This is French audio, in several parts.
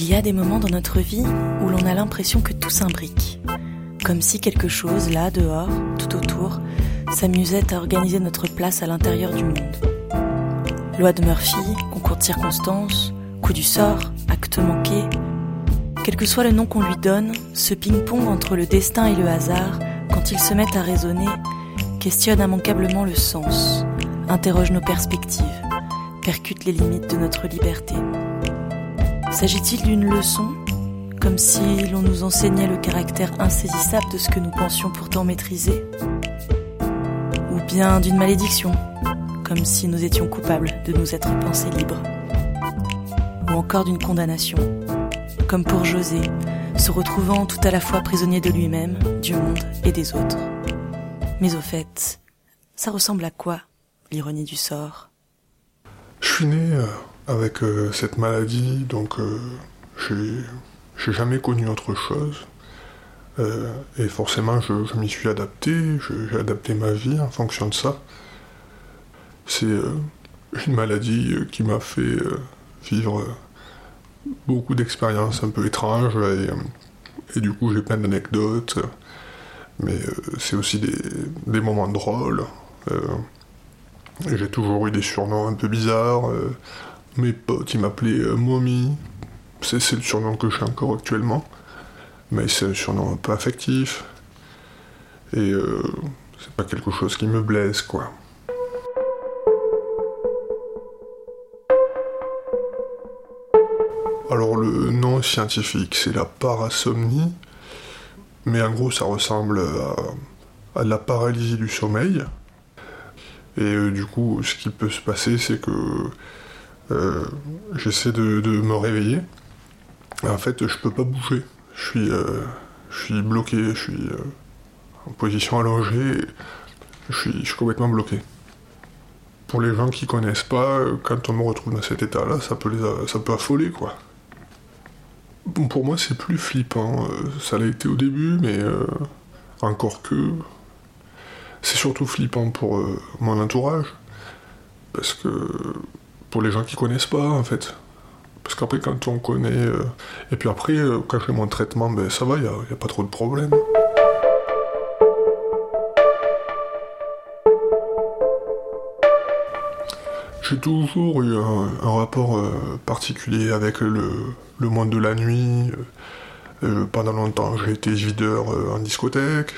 Il y a des moments dans notre vie où l'on a l'impression que tout s'imbrique, comme si quelque chose, là, dehors, tout autour, s'amusait à organiser notre place à l'intérieur du monde. Loi de Murphy, concours de circonstances, coup du sort, acte manqué, quel que soit le nom qu'on lui donne, ce ping-pong entre le destin et le hasard, quand ils se mettent à raisonner, questionne immanquablement le sens, interroge nos perspectives, percute les limites de notre liberté. S'agit-il d'une leçon? Comme si l'on nous enseignait le caractère insaisissable de ce que nous pensions pourtant maîtriser? Ou bien d'une malédiction? Comme si nous étions coupables de nous être pensés libres? Ou encore d'une condamnation? Comme pour José, se retrouvant tout à la fois prisonnier de lui-même, du monde et des autres. Mais au fait, ça ressemble à quoi, l'ironie du sort? Je suis né euh, avec euh, cette maladie, donc euh, j'ai jamais connu autre chose. Euh, et forcément, je, m'y suis adapté, j'ai adapté ma vie en fonction de ça. C'est une maladie qui m'a fait vivre beaucoup d'expériences un peu étranges et, du coup j'ai plein d'anecdotes, mais c'est aussi des, des, moments drôles. j'ai toujours eu des surnoms un peu bizarres mes potes, ils m'appelaient euh, Mommy. C'est le surnom que j'ai encore actuellement. Mais c'est un surnom un peu affectif. Et euh, c'est pas quelque chose qui me blesse, quoi. Alors le nom scientifique, c'est la parasomnie. Mais en gros, ça ressemble à, la paralysie du sommeil. Et euh, du coup, ce qui peut se passer, c'est que euh, j'essaie de, me réveiller. en fait, je peux pas bouger. Je suis, euh, je suis bloqué, je suis euh, en position allongée. Je suis, je suis complètement bloqué. Pour les gens qui connaissent pas, quand on me retrouve dans cet état-là, ça peut, les, ça peut affoler, quoi. Bon, pour moi, c'est plus flippant. Ça l'a été au début, mais encore que. C'est surtout flippant pour mon entourage. Parce que pour les gens qui connaissent pas en fait. Parce qu'après quand on connaît... Euh, et puis après, euh, quand je fais mon traitement, ben ça va, il n'y a, pas trop de problèmes. J'ai toujours eu un, rapport euh, particulier avec le, monde de la nuit. pendant longtemps, j'ai été videur en discothèque.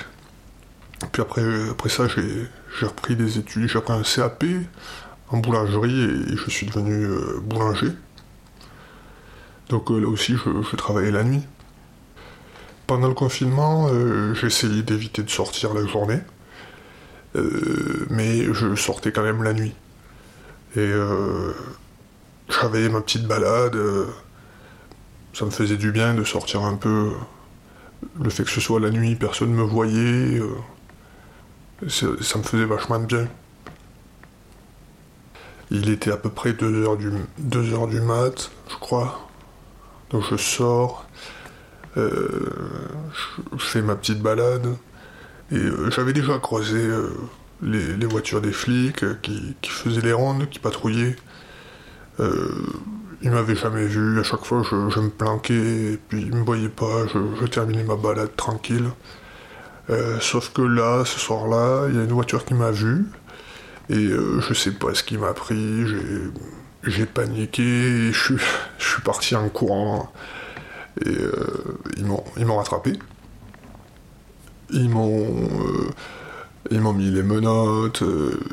Puis après, après ça, j'ai repris des études, j'ai appris un CAP en boulangerie et je suis devenu euh, boulanger. Donc euh, là aussi, je, travaillais la nuit. Pendant le confinement, euh, j'essayais d'éviter de sortir la journée, mais je sortais quand même la nuit. Et j'avais ma petite balade, ça me faisait du bien de sortir un peu. Le fait que ce soit la nuit, personne ne me voyait, ça me faisait vachement de bien. Il était à peu près 2 heures du, 2 heures du mat, je crois. Donc je sors, euh, je, fais ma petite balade. Et euh, j'avais déjà croisé euh, les, voitures des flics qui, faisaient les rondes, qui patrouillaient. ils m'avaient jamais vu, à chaque fois je, me planquais, et puis ils me voyaient pas, je, je terminais ma balade tranquille. sauf que là, ce soir-là, il y a une voiture qui m'a vu, et euh, je sais pas ce qui m'a pris, j'ai paniqué, je suis, parti en courant. Et euh, ils m'ont rattrapé. Ils m'ont euh, ils m'ont mis les menottes,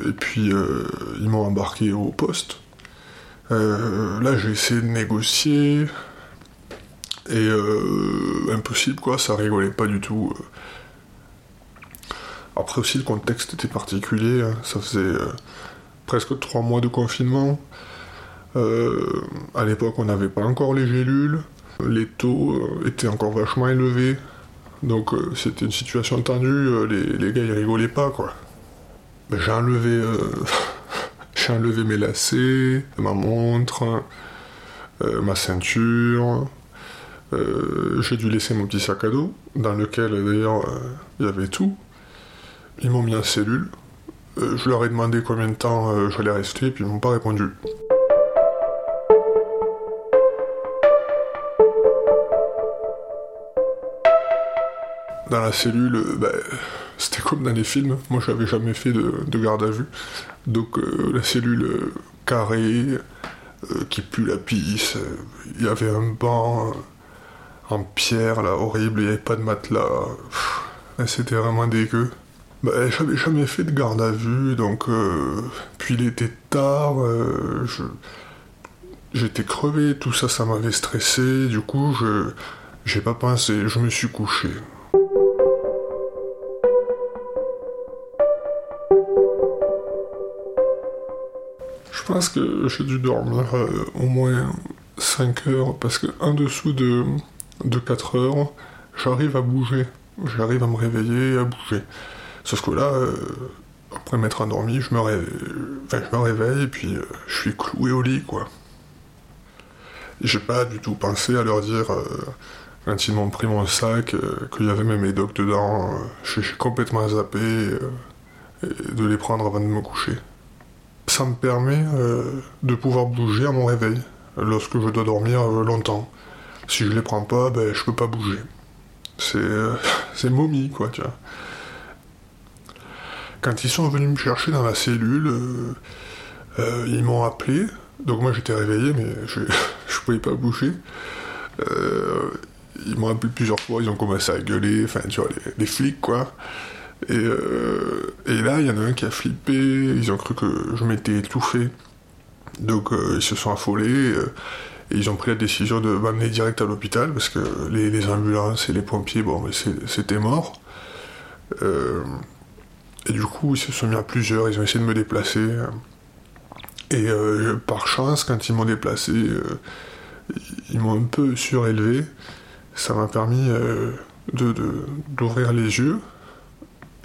et puis ils m'ont embarqué au poste. là, j'ai essayé de négocier, et impossible quoi, ça rigolait pas du tout. Après aussi, le contexte était particulier. Hein. Ça faisait euh, presque trois mois de confinement. Euh, à l'époque, on n'avait pas encore les gélules. Les taux euh, étaient encore vachement élevés. Donc c'était une situation tendue. Les, gars, ils rigolaient pas, quoi. Ben, j'ai j'ai enlevé mes lacets, ma montre, ma ceinture. j'ai dû laisser mon petit sac à dos, dans lequel d'ailleurs il y avait tout. Ils m'ont mis en cellule. Euh, je leur ai demandé combien de temps euh, j'allais rester, et puis ils m'ont pas répondu. dans la cellule, euh, ben, c'était comme dans les films. Moi, j'avais jamais fait de, garde à vue. Donc, la cellule carrée, qui pue la pisse, il y avait un banc en pierre, là, horrible, il n'y avait pas de matelas. C'était vraiment dégueu. Bah, j'avais jamais fait de garde à vue, donc. puis il était tard. J'étais crevé, tout ça, ça m'avait stressé. Du coup, je. J'ai pas pensé, je me suis couché. Je pense que j'ai dû dormir euh, au moins 5 heures parce qu'en dessous de, de 4 heures, j'arrive à bouger. J'arrive à me réveiller et à bouger. Sauf que là, euh, après m'être endormi, je me, réveille, et puis euh, je suis cloué au lit, quoi. J'ai pas du tout pensé à leur dire, quand ils m'ont pris mon sac, qu'il y avait mes médocs dedans. je suis complètement zappé de les prendre avant de me coucher ça me permet euh, de pouvoir bouger à mon réveil lorsque je dois dormir euh, longtemps. Si je les prends pas, ben, je peux pas bouger. C'est euh, c'est momie, quoi, tu vois. Quand ils sont venus me chercher dans la cellule, ils m'ont appelé. Donc moi j'étais réveillé, mais je, je pouvais pas bouger. ils m'ont appelé plusieurs fois, ils ont commencé à gueuler, enfin tu vois, les flics quoi. Euh, et, là, il y en a un qui a flippé, ils ont cru que je m'étais étouffé. Donc euh, ils se sont affolés euh, et ils ont pris la décision de m'amener direct à l'hôpital parce que les, ambulances et les pompiers, bon, c'était mort. Et du coup, ils se sont mis à plusieurs, ils ont essayé de me déplacer. Et par chance, quand ils m'ont déplacé, ils m'ont un peu surélevé. Ça m'a permis d'ouvrir les yeux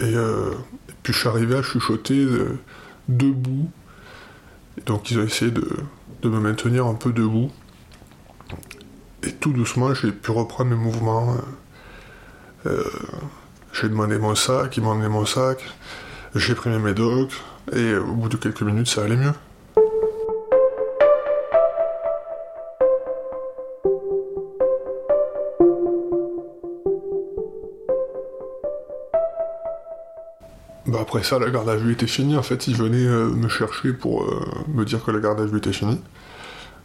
euh, et, puis je suis arrivé à chuchoter euh, debout. donc ils ont essayé de, me maintenir un peu debout. Et tout doucement, j'ai pu reprendre mes mouvements. J'ai demandé mon sac, ils m'ont emmené mon sac. J'ai pris mes médocs. Et au bout de quelques minutes, ça allait mieux. Bah après ça, la garde à vue était finie. En fait, ils venaient euh, me chercher pour euh, me dire que la garde à vue était finie.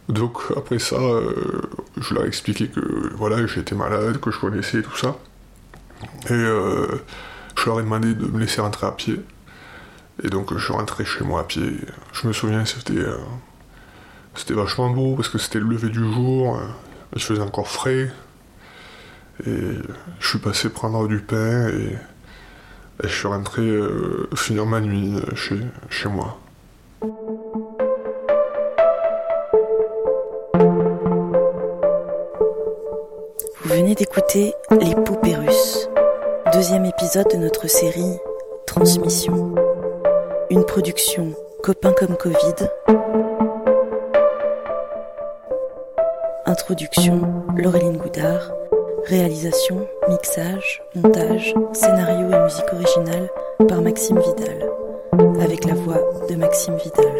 Donc après ça, euh, je leur ai expliqué que voilà, j'étais malade, que je connaissais tout ça. Et je leur ai demandé de me laisser rentrer à pied. Et donc je suis rentré chez moi à pied. Je me souviens, c'était c'était vachement beau parce que c'était le lever du jour. il faisait encore frais. Et je suis passé prendre du pain et je suis rentré euh, finir ma nuit euh, chez, chez moi. Vous venez d'écouter Les poupées russes, deuxième épisode de notre série Transmission. Une production Copains comme Covid. Introduction Laureline Goudard. Réalisation, mixage, montage, scénario et musique originale par Maxime Vidal, avec la voix de Maxime Vidal.